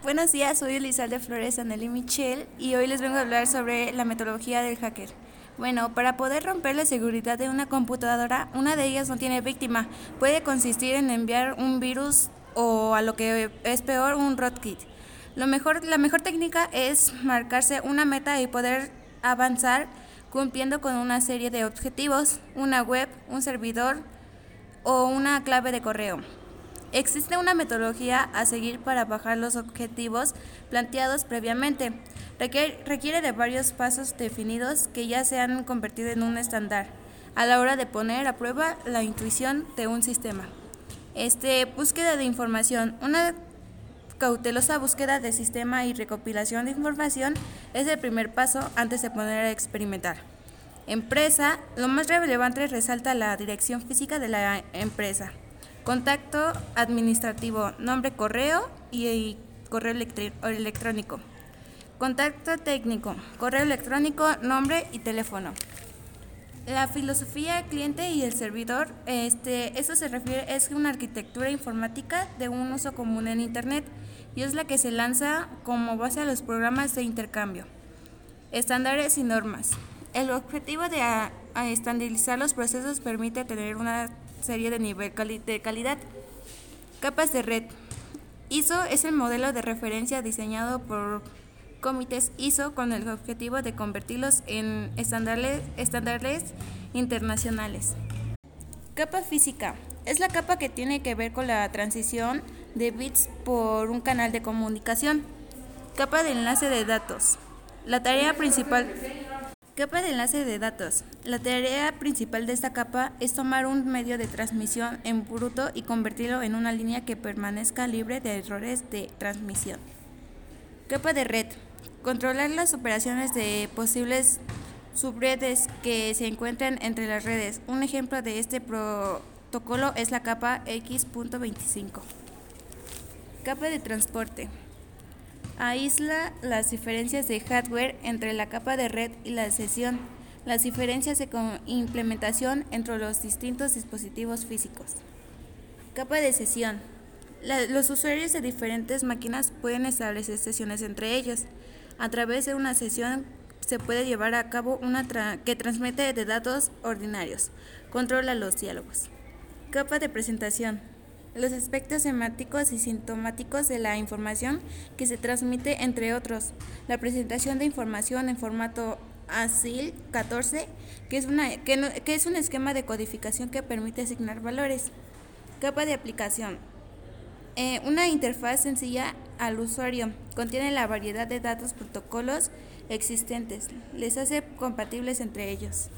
Buenos días, soy Elizalde Flores Aneli Michel y hoy les vengo a hablar sobre la metodología del hacker. Bueno, para poder romper la seguridad de una computadora, una de ellas no tiene víctima. Puede consistir en enviar un virus o a lo que es peor, un rootkit. Lo mejor, la mejor técnica es marcarse una meta y poder avanzar cumpliendo con una serie de objetivos, una web, un servidor o una clave de correo. Existe una metodología a seguir para bajar los objetivos planteados previamente. Requiere, de varios pasos definidos que ya se han convertido en un estándar a la hora de poner a prueba la intuición de un sistema. Este, búsqueda de información. Una cautelosa búsqueda de sistema y recopilación de información es el primer paso antes de poner a experimentar. Empresa, lo más relevante resalta la dirección física de la empresa. Contacto administrativo, nombre, correo y, correo electrónico. Contacto técnico, correo electrónico, nombre y teléfono. La filosofía cliente y el servidor, este, eso se refiere, es una arquitectura informática de un uso común en Internet y es la que se lanza como base a los programas de intercambio. Estándares y normas. El objetivo de estandarizar los procesos permite tener una serie de nivel de calidad. Capas de red. ISO es el modelo de referencia diseñado por comités ISO con el objetivo de convertirlos en estándares, estándares internacionales. Capa física. Es la capa que tiene que ver con la transición de bits por un canal de comunicación. Capa de enlace de datos. La tarea principal Capa de enlace de datos. La tarea principal de esta capa es tomar un medio de transmisión en bruto y convertirlo en una línea que permanezca libre de errores de transmisión. Capa de red. Controlar las operaciones de posibles subredes que se encuentran entre las redes. Un ejemplo de este protocolo es la capa X.25. Capa de transporte. Aísla las diferencias de hardware entre la capa de red y la sesión, las diferencias de implementación entre los distintos dispositivos físicos. Capa de sesión. los usuarios de diferentes máquinas pueden establecer sesiones entre ellos. A través de una sesión se puede llevar a cabo una que transmite de datos ordinarios. Controla los diálogos. Capa de presentación los aspectos semánticos y sintomáticos de la información que se transmite, entre otros. La presentación de información en formato ASIL 14, que es, una, que, es un esquema de codificación que permite asignar valores. Capa de aplicación. Eh, una interfaz sencilla al usuario. Contiene la variedad de datos protocolos existentes. Les hace compatibles entre ellos.